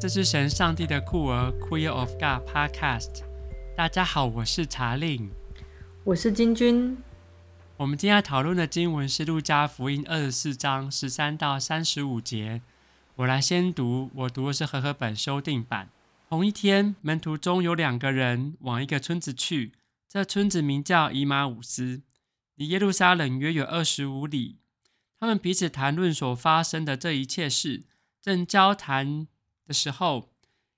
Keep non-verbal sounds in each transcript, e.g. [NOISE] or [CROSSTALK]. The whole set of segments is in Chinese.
这是神上帝的酷儿 Queer of God Podcast。大家好，我是查令，我是金君。我们今天要讨论的经文是《路加福音》二十四章十三到三十五节。我来先读，我读的是和合本修订版。同一天，门徒中有两个人往一个村子去，这村子名叫以马忤斯，离耶路撒冷约有二十五里。他们彼此谈论所发生的这一切事，正交谈的时候，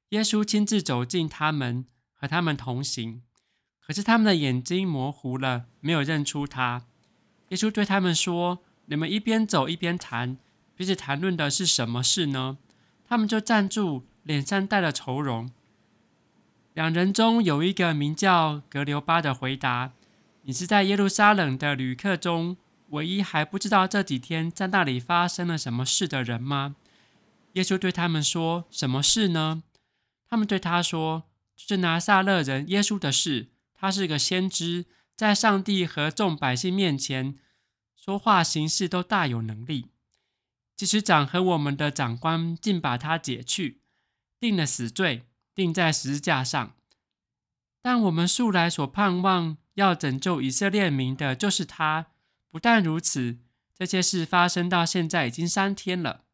耶稣亲自走进他们，和他们同行。可是他们的眼睛模糊了，没有认出他。耶稣对他们说：“你们一边走一边谈，彼此谈论的是什么事呢？”他们就站住，脸上带了愁容。两人中有一个名叫格流巴的回答：“你是在耶路撒冷的旅客中。”唯一还不知道这几天在那里发生了什么事的人吗？耶稣对他们说：“什么事呢？”他们对他说：“就是拿撒勒人耶稣的事。他是个先知，在上帝和众百姓面前说话行事都大有能力。即使长和我们的长官竟把他解去，定了死罪，钉在十字架上。但我们素来所盼望要拯救以色列民的，就是他。”不但如此，这些事发生到现在已经三天了。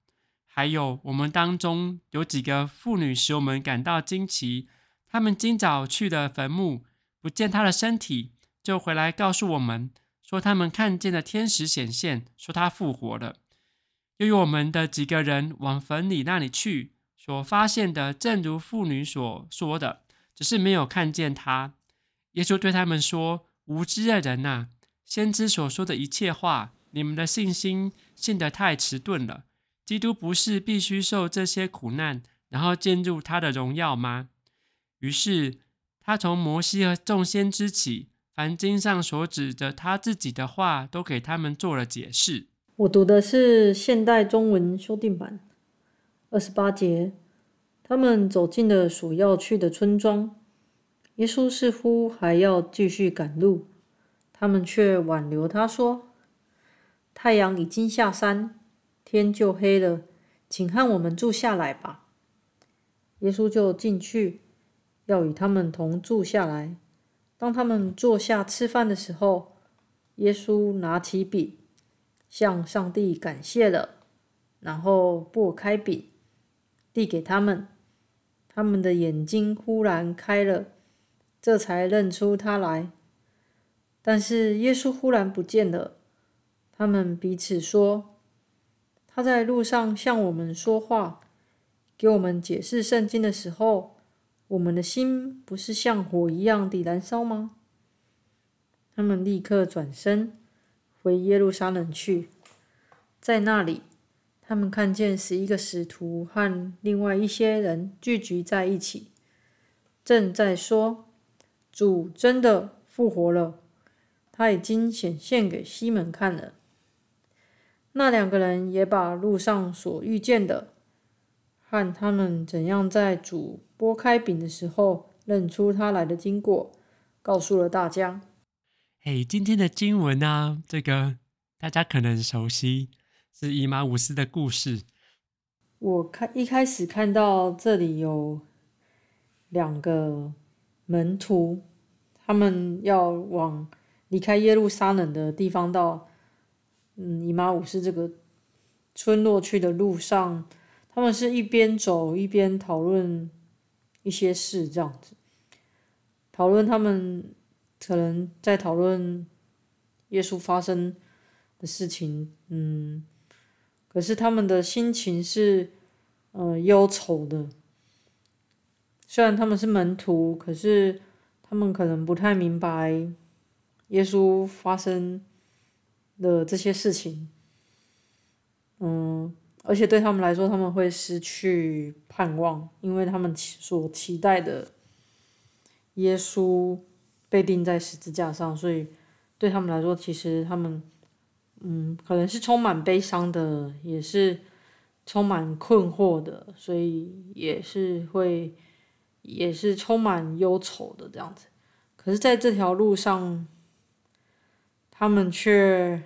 还有，我们当中有几个妇女使我们感到惊奇。她们今早去的坟墓，不见他的身体，就回来告诉我们说，他们看见了天使显现，说他复活了。又有我们的几个人往坟里那里去，所发现的正如妇女所说的，只是没有看见他。耶稣对他们说：“无知的人呐！”先知所说的一切话，你们的信心信得太迟钝了。基督不是必须受这些苦难，然后进入他的荣耀吗？于是他从摩西和众先知起，凡经上所指的他自己的话，都给他们做了解释。我读的是现代中文修订版，二十八节，他们走进了所要去的村庄，耶稣似乎还要继续赶路。他们却挽留他说：“太阳已经下山，天就黑了，请和我们住下来吧。”耶稣就进去，要与他们同住下来。当他们坐下吃饭的时候，耶稣拿起饼，向上帝感谢了，然后擘开饼，递给他们。他们的眼睛忽然开了，这才认出他来。但是耶稣忽然不见了，他们彼此说：“他在路上向我们说话，给我们解释圣经的时候，我们的心不是像火一样的燃烧吗？”他们立刻转身回耶路撒冷去，在那里，他们看见十一个使徒和另外一些人聚集在一起，正在说：“主真的复活了。”他已经显现给西门看了。那两个人也把路上所遇见的，和他们怎样在主拨开饼的时候认出他来的经过，告诉了大家。嘿，今天的经文呢、啊，这个大家可能熟悉，是以马忤斯的故事。我看一开始看到这里有两个门徒，他们要往。离开耶路撒冷的地方到，嗯，以马忤斯这个村落去的路上，他们是一边走一边讨论一些事，这样子，讨论他们可能在讨论耶稣发生的事情，嗯，可是他们的心情是呃忧愁的，虽然他们是门徒，可是他们可能不太明白。耶稣发生的这些事情，嗯，而且对他们来说，他们会失去盼望，因为他们所期待的耶稣被钉在十字架上，所以对他们来说，其实他们，嗯，可能是充满悲伤的，也是充满困惑的，所以也是会，也是充满忧愁的这样子。可是，在这条路上，他们却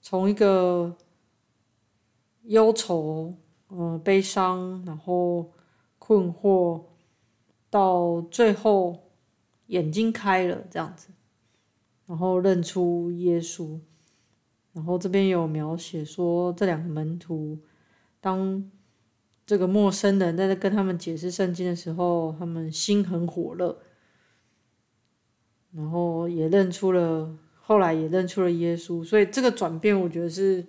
从一个忧愁、嗯、呃、悲伤，然后困惑，到最后眼睛开了这样子，然后认出耶稣。然后这边有描写说，这两个门徒当这个陌生人在跟他们解释圣经的时候，他们心很火热，然后也认出了，后来也认出了耶稣。所以这个转变，我觉得是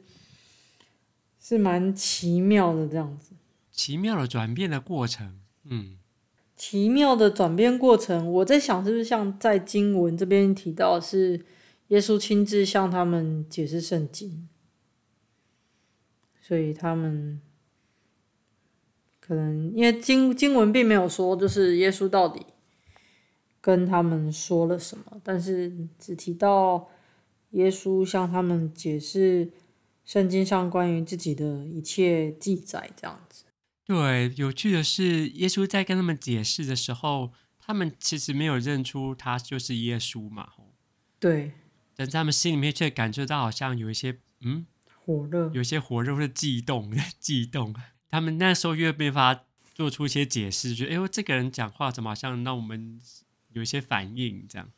是蛮奇妙的这样子。奇妙的转变的过程，嗯，奇妙的转变过程，我在想是不是像在经文这边提到，是耶稣亲自向他们解释圣经，所以他们可能因为经经文并没有说，就是耶稣到底跟他们说了什么，但是只提到耶稣向他们解释圣经上关于自己的一切记载，这样子。对，有趣的是，耶稣在跟他们解释的时候，他们其实没有认出他就是耶稣嘛。对，但在他们心里面却感觉到好像有一些嗯火热，有一些火热或者悸动，[LAUGHS] 悸动。他们那时候越没法做出一些解释，觉得哎呦，这个人讲话怎么好像让我们有一些反应这样。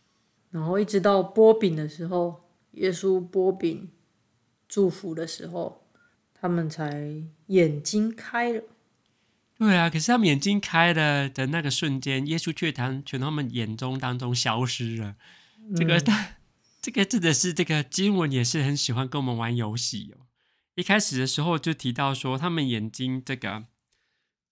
然后一直到波饼的时候，耶稣波饼祝福的时候，他们才眼睛开了。对啊，可是他们眼睛开了的那个瞬间，耶稣却从从他们眼中当中消失了。嗯、这个，这个真的是这个经文也是很喜欢跟我们玩游戏哦。一开始的时候就提到说，他们眼睛这个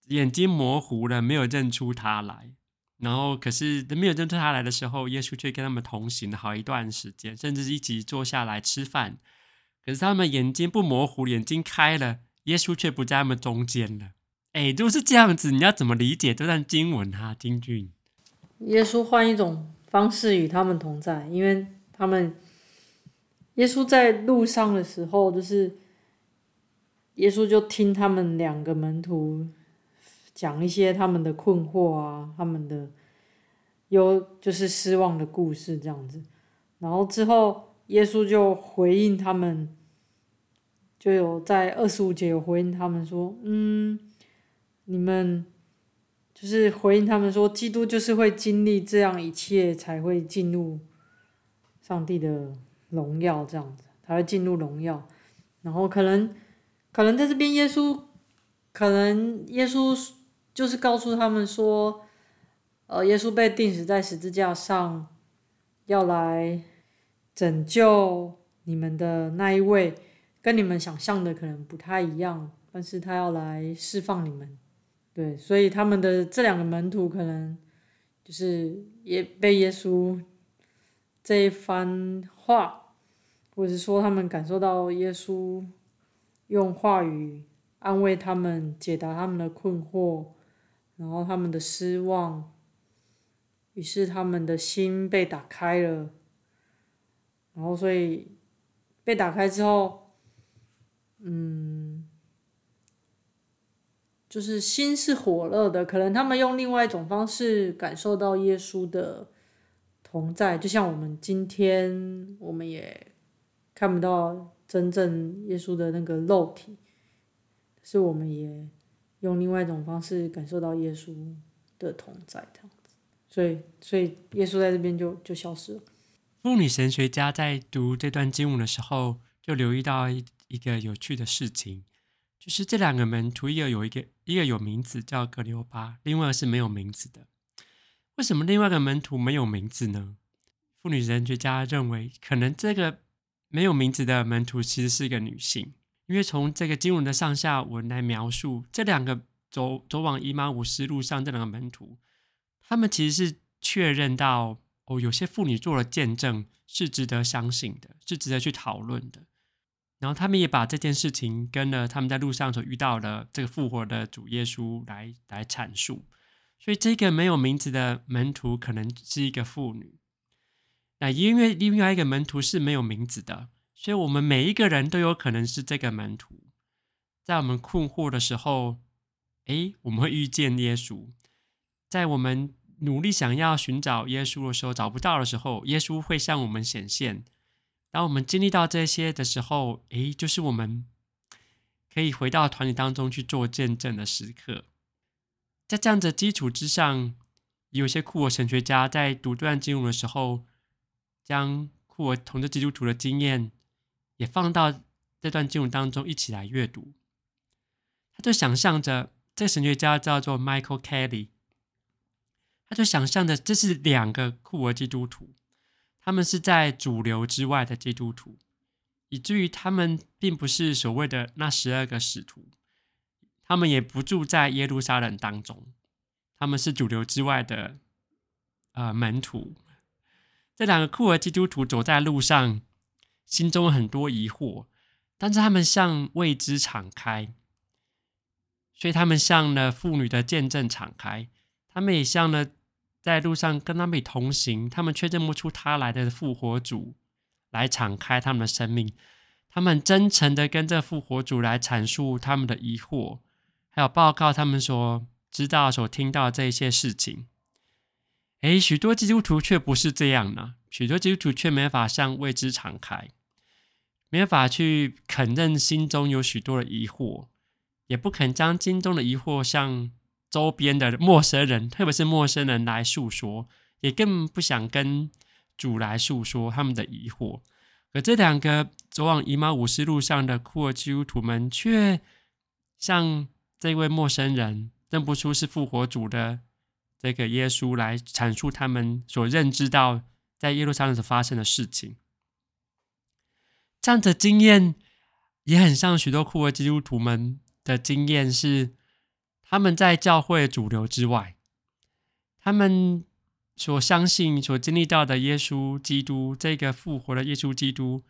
眼睛模糊了，没有认出他来。然后，可是没有认出他来的时候，耶稣却跟他们同行了好一段时间，甚至一起坐下来吃饭。可是他们眼睛不模糊，眼睛开了，耶稣却不在他们中间了。哎，就是这样子，你要怎么理解这段经文哈、啊？金句，耶稣换一种方式与他们同在，因为他们耶稣在路上的时候，就是耶稣就听他们两个门徒讲一些他们的困惑啊，他们的有就是失望的故事这样子，然后之后耶稣就回应他们，就有在二十五节有回应他们说，嗯。你们就是回应他们说，基督就是会经历这样一切，才会进入上帝的荣耀，这样子才会进入荣耀。然后可能，可能在这边，耶稣可能耶稣就是告诉他们说，呃，耶稣被钉死在十字架上，要来拯救你们的那一位，跟你们想象的可能不太一样，但是他要来释放你们。对，所以他们的这两个门徒可能就是也被耶稣这一番话，或者是说他们感受到耶稣用话语安慰他们，解答他们的困惑，然后他们的失望，于是他们的心被打开了，然后所以被打开之后，嗯。就是心是火热的，可能他们用另外一种方式感受到耶稣的同在，就像我们今天我们也看不到真正耶稣的那个肉体，是我们也用另外一种方式感受到耶稣的同在，这样子。所以，所以耶稣在这边就就消失了。妇女神学家在读这段经文的时候，就留意到一一个有趣的事情。就是这两个门徒，一个有一个一个有名字叫格留巴，另外是没有名字的。为什么另外一个门徒没有名字呢？妇女神学家认为，可能这个没有名字的门徒其实是一个女性，因为从这个经文的上下文来描述，这两个走走往以马忤斯路上这两个门徒，他们其实是确认到哦，有些妇女做了见证，是值得相信的，是值得去讨论的。然后他们也把这件事情跟了他们在路上所遇到的这个复活的主耶稣来来阐述，所以这个没有名字的门徒可能是一个妇女。那因为另外一个门徒是没有名字的，所以我们每一个人都有可能是这个门徒。在我们困惑的时候，诶，我们会遇见耶稣；在我们努力想要寻找耶稣的时候，找不到的时候，耶稣会向我们显现。当我们经历到这些的时候，诶，就是我们可以回到团体当中去做见证的时刻。在这样的基础之上，有些库尔神学家在读这段经文的时候，将库尔统治基督徒的经验也放到这段经文当中一起来阅读。他就想象着，这神学家叫做 Michael Kelly，他就想象着这是两个库尔基督徒，他们是在主流之外的基督徒，以至于他们并不是所谓的那十二个使徒。他们也不住在耶路撒冷当中，他们是主流之外的呃门徒。这两个库尔基督徒走在路上，心中很多疑惑，但是他们向未知敞开，所以他们向了妇女的见证敞开，他们也向了在路上跟他们同行，他们却认不出他来的复活主来敞开他们的生命。他们真诚的跟这复活主来阐述他们的疑惑。还有报告他们所知道、所听到这些事情。诶，许多基督徒却不是这样呢。许多基督徒却没法向未知敞开，没法去肯认心中有许多的疑惑，也不肯将心中的疑惑向周边的陌生人，特别是陌生人来诉说，也更不想跟主来诉说他们的疑惑。可这两个走往以马忤斯路上的库尔基督徒们，却像。这位陌生人认不出是复活主的这个耶稣来阐述他们所认知到在耶路撒冷所发生的事情，这样的经验也很像许多库尔基督徒们的经验，是他们在教会主流之外，他们所相信、所经历到的耶稣基督这个复活的耶稣基督，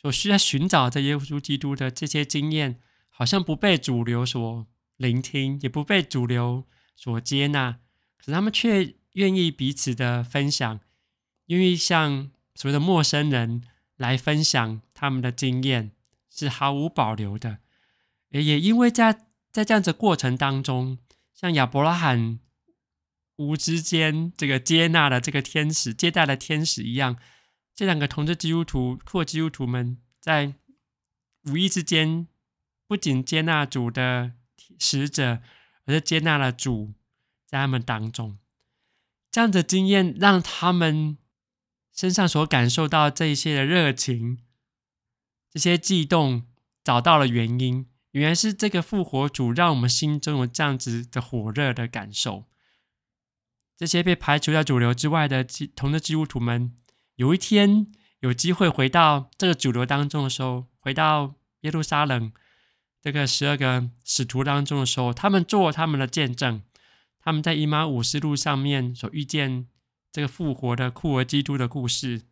所需要寻找的耶稣基督的这些经验。好像不被主流所聆听，也不被主流所接纳，可是他们却愿意彼此的分享，愿意向所谓的陌生人来分享他们的经验，是毫无保留的。也因为在在这样子过程当中，像亚伯拉罕无之间这个接纳了这个天使接待了天使一样，这两个同志基督徒或基督徒们在无意之间。不仅接纳主的使者，而是接纳了主在他们当中。这样的经验让他们身上所感受到这一些的热情、这些悸动，找到了原因。原来是这个复活主让我们心中有这样子的火热的感受。这些被排除在主流之外的同的基督徒们，有一天有机会回到这个主流当中的时候，回到耶路撒冷。这个十二个使徒当中的时候，他们做他们的见证，他们在以马忤斯路上面所遇见这个复活的库尔基督的故事，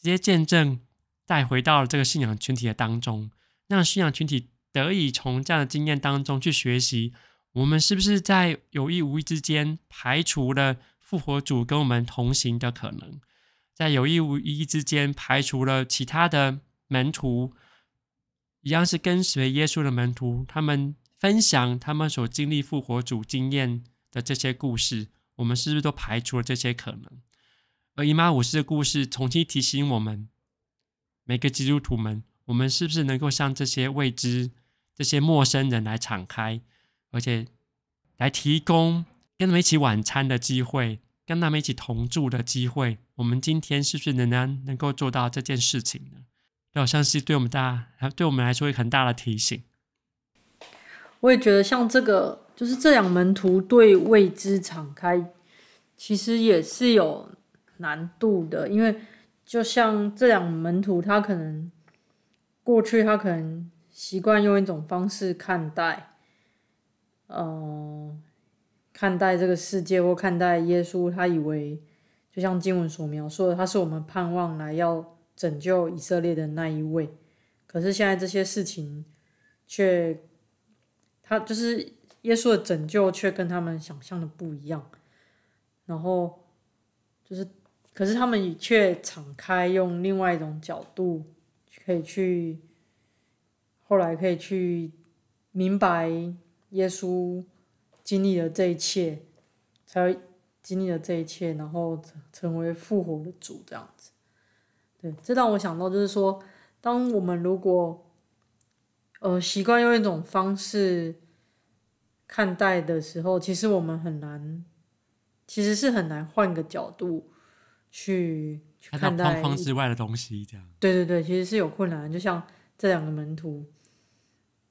这些见证带回到了这个信仰群体的当中，让信仰群体得以从这样的经验当中去学习，我们是不是在有意无意之间排除了复活主跟我们同行的可能，在有意无意之间排除了其他的门徒。一样是跟随耶稣的门徒，他们分享他们所经历复活主经验的这些故事，我们是不是都排除了这些可能？而以马忤斯的故事重新提醒我们，每个基督徒们，我们是不是能够向这些未知、这些陌生人来敞开，而且来提供跟他们一起晚餐的机会，跟他们一起同住的机会？我们今天是不是仍然能够做到这件事情呢？好像是对我们大，对我们来说一个很大的提醒。我也觉得，像这个，就是这两门徒对未知敞开，其实也是有难度的。因为就像这两门徒，他可能过去他可能习惯用一种方式看待，嗯、看待这个世界或看待耶稣，他以为就像经文所描述的，他是我们盼望来要。拯救以色列的那一位，可是现在这些事情却，他就是耶稣的拯救，却跟他们想象的不一样。然后就是，可是他们却敞开，用另外一种角度，可以去，后来可以去明白耶稣经历了这一切，才会经历了这一切，然后成为复活的主这样子。对，这让我想到，就是说，当我们如果，呃，习惯用一种方式看待的时候，其实我们很难，其实是很难换个角度去去看待框框之外的东西，这样。对对对，其实是有困难。就像这两个门徒，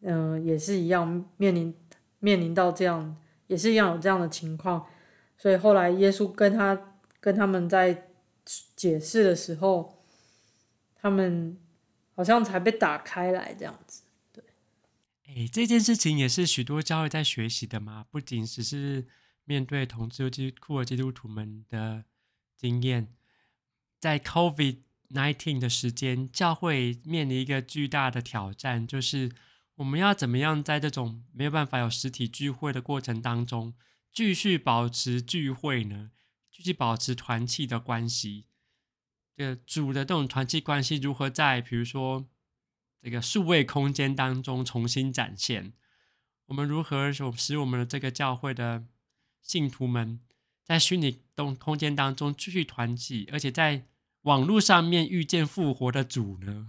嗯、呃，也是一样面临面临到这样，也是一样有这样的情况。所以后来耶稣跟他跟他们在解释的时候，他们好像才被打开来这样子。对，哎，这件事情也是许多教会在学习的嘛，不仅只是面对同志基库尔基督徒们的经验，在 COVID-19 的时间，教会面临一个巨大的挑战，就是我们要怎么样在这种没有办法有实体聚会的过程当中。继续保持聚会呢？继续保持团契的关系，这主的这种团契关系如何在比如说这个数位空间当中重新展现？我们如何使我们的这个教会的信徒们在虚拟动空间当中继续团聚，而且在网络上面遇见复活的主呢？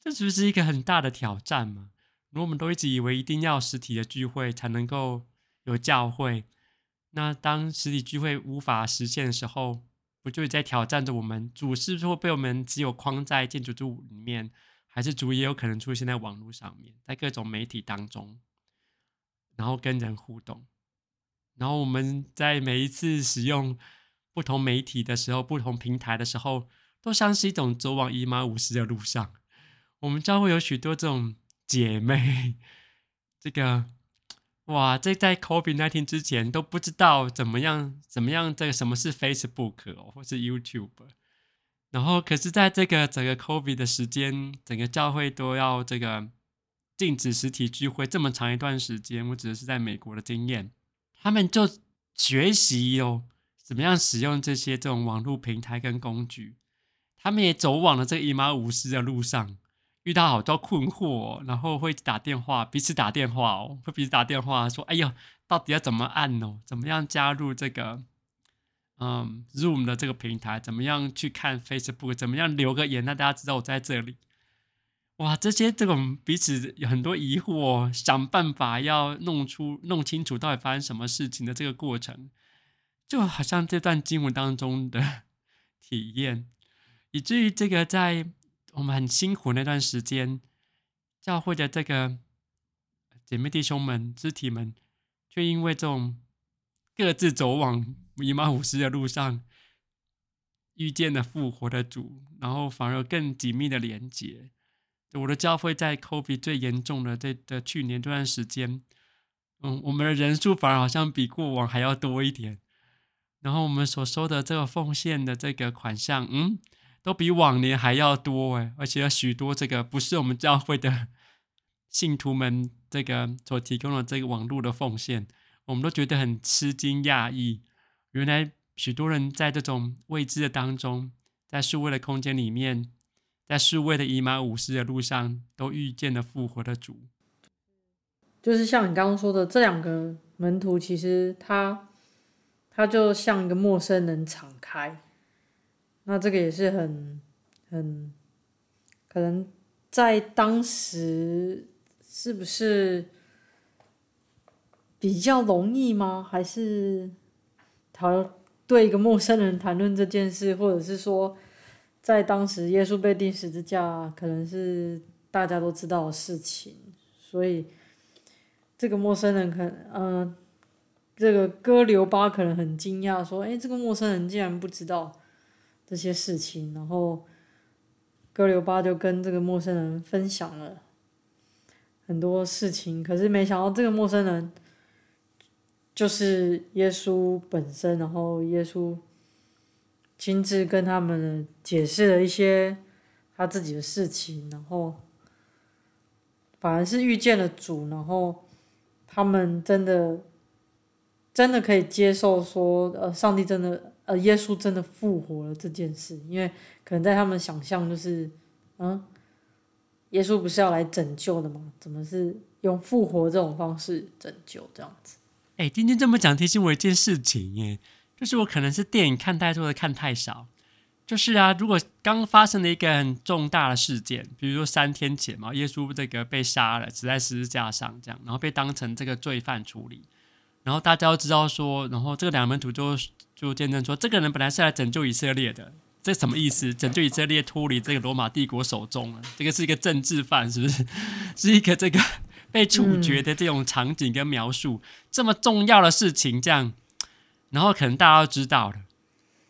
这是不是一个很大的挑战嘛？如果我们都一直以为一定要实体的聚会才能够有教会。那当实体聚会无法实现的时候，不就是在挑战着我们？主是不是会被我们只有框在建筑物里面，还是主也有可能出现在网络上面，在各种媒体当中，然后跟人互动？然后我们在每一次使用不同媒体的时候，不同平台的时候，都像是一种走往以马五十的路上。我们将会有许多这种姐妹，这个。哇，这在 COVID-19 之前都不知道怎么样，怎么样，这个什么是 Facebook，或是 YouTube，然后可是在这个整个 COVID 的时间，整个教会都要这个禁止实体聚会这么长一段时间，我指的是在美国的经验，他们就学习哦，怎么样使用这些这种网络平台跟工具，他们也走往了这个以马忤斯的路上。遇到好多困惑，然后会打电话，彼此打电话哦，会彼此打电话说：“哎呦，到底要怎么按哦？怎么样加入这个嗯 Zoom 的这个平台？怎么样去看 Facebook？怎么样留个言，让大家知道我在这里？”哇，这些这种彼此有很多疑惑，想办法要弄出弄清楚到底发生什么事情的这个过程，就好像这段经文当中的体验，以至于这个在。我们很辛苦那段时间，教会的这个姐妹弟兄们、肢体们，却因为这种各自走往以马忤斯的路上，遇见了复活的主，然后反而更紧密的连接。我的教会在 COVID 最严重的这的去年这段时间，嗯，我们的人数反而好像比过往还要多一点，然后我们所收的这个奉献的这个款项，嗯。都比往年还要多诶，而且有许多这个不是我们教会的信徒们这个所提供的这个网络的奉献，我们都觉得很吃惊讶异。原来许多人在这种未知的当中，在数位的空间里面，在数位的以马忤斯的路上，都遇见了复活的主。就是像你刚刚说的，这两个门徒其实他他就像一个陌生人敞开。那这个也是很很可能在当时是不是比较容易吗？还是他对一个陌生人谈论这件事，或者是说在当时耶稣被钉十字架，可能是大家都知道的事情，所以这个陌生人可能嗯、这个哥留巴可能很惊讶，说：“哎，这个陌生人竟然不知道。”这些事情，然后哥留巴就跟这个陌生人分享了很多事情，可是没想到这个陌生人就是耶稣本身，然后耶稣亲自跟他们解释了一些他自己的事情，然后反而是遇见了主，然后他们真的真的可以接受说，呃，上帝真的。呃，耶稣真的复活了这件事，因为可能在他们想象就是，嗯，耶稣不是要来拯救的吗？怎么是用复活这种方式拯救这样子？哎，今天这么讲提醒我一件事情耶，就是我可能是电影看太多的看太少，就是啊，如果刚发生了一个很重大的事件，比如说三天前嘛，耶稣这个被杀了，死在十字架上，这样，然后被当成这个罪犯处理，然后大家都知道说，然后这个两门徒就就见证说，这个人本来是来拯救以色列的，这什么意思？拯救以色列脱离这个罗马帝国手中了，这个是一个政治犯，是不是？[LAUGHS] 是一个这个被处决的这种场景跟描述，嗯、这么重要的事情，这样，然后可能大家都知道了。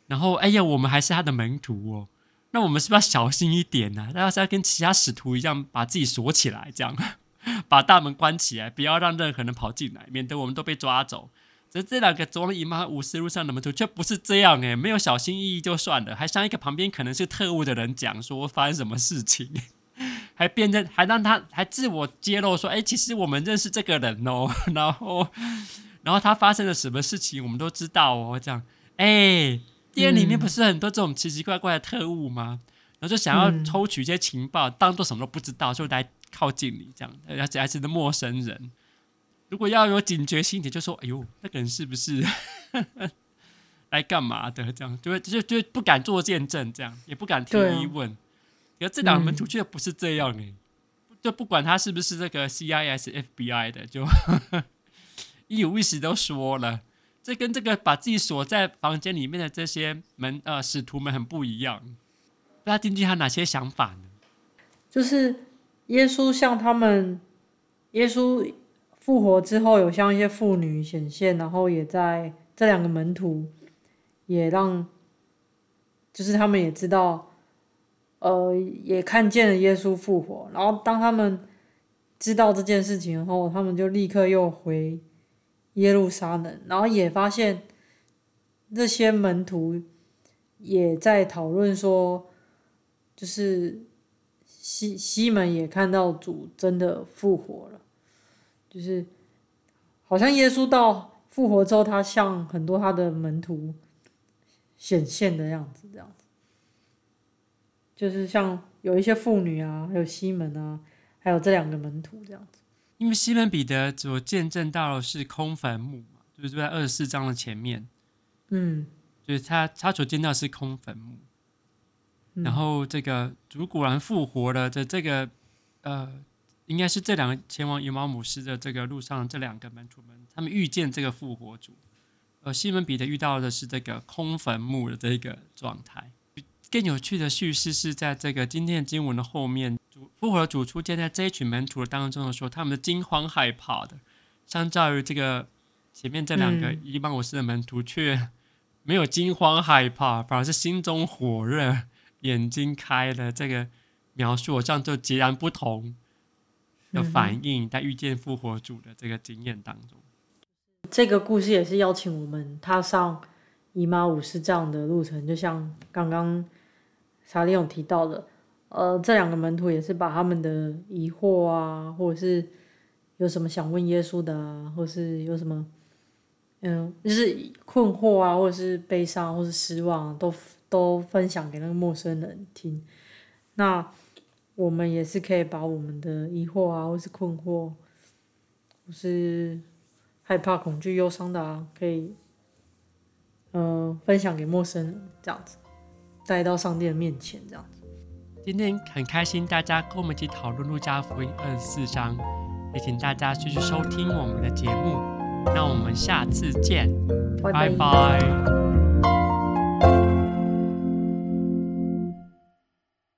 然后，哎呀，我们还是他的门徒哦，那我们是不是要小心一点呢？那要是要跟其他使徒一样，把自己锁起来，这样 [LAUGHS] 把大门关起来，不要让任何人跑进来，免得我们都被抓走。这这两个走了以马忤斯路上的门徒却不是这样哎，没有小心翼翼就算了，还向一个旁边可能是特务的人讲说发生什么事情，还辨认，还让他还自我揭露说，哎，其实我们认识这个人哦，[LAUGHS] 然后，然后他发生了什么事情，我们都知道哦，这样，哎。电影里面不是很多这种奇奇怪怪的特务吗？然后就想要抽取一些情报，当做什么都不知道，就来靠近你这样，而且还是个陌生人。如果要有警觉心，你就说：“哎呦，那个人是不是 [LAUGHS] 来干嘛的？”这样就会就就不敢做见证，这样也不敢提疑问。而这两个门徒却不是这样哎、欸，就不管他是不是这个 CIS、FBI 的，就 [LAUGHS] 一五一十都说了。这跟这个把自己锁在房间里面的这些门呃使徒们很不一样，不知道丁丁他哪些想法呢？就是耶稣向他们，耶稣复活之后有向一些妇女显现，然后也在这两个门徒也让，就是他们也知道，呃，也看见了耶稣复活，然后当他们知道这件事情后，他们就立刻又回。耶路撒冷，然后也发现这些门徒也在讨论说，就是西西门也看到主真的复活了，就是好像耶稣到复活之后，他向很多他的门徒显现的样子，这样子，就是像有一些妇女啊，还有西门啊，还有这两个门徒这样子。因为西门彼得所见证到的是空坟墓嘛，就是在二十四章的前面，嗯，就是他他所见到的是空坟墓，嗯、然后这个主果然复活了的这个，呃，应该是这两个前往以马姆斯的这个路上这两个门徒们，他们遇见这个复活主，而西门彼得遇到的是这个空坟墓的这个状态。更有趣的叙事是在这个今天的经文的后面。复活的主出现在这一群门徒当中的时候，他们的惊慌害怕的，相较于这个前面这两个以马忤斯的门徒，却没有惊慌害怕，反而是心中火热，眼睛开了。这个描述这样就截然不同的反应，在遇见复活主的这个经验当中。这个故事也是邀请我们踏上姨妈武士这样的路程，就像刚刚查理勇提到的。呃，这两个门徒也是把他们的疑惑啊，或者是有什么想问耶稣的啊，或是有什么，嗯，就是困惑啊，或者是悲伤，或是失望，都都分享给那个陌生人听。那我们也是可以把我们的疑惑啊，或是困惑，或是害怕、恐惧、忧伤的啊，可以，嗯、呃，分享给陌生人，这样子，带到上帝的面前，这样子。今天很开心，大家跟我们一起讨论路加福音二十四章，也请大家继续收听我们的节目。那我们下次见，拜拜。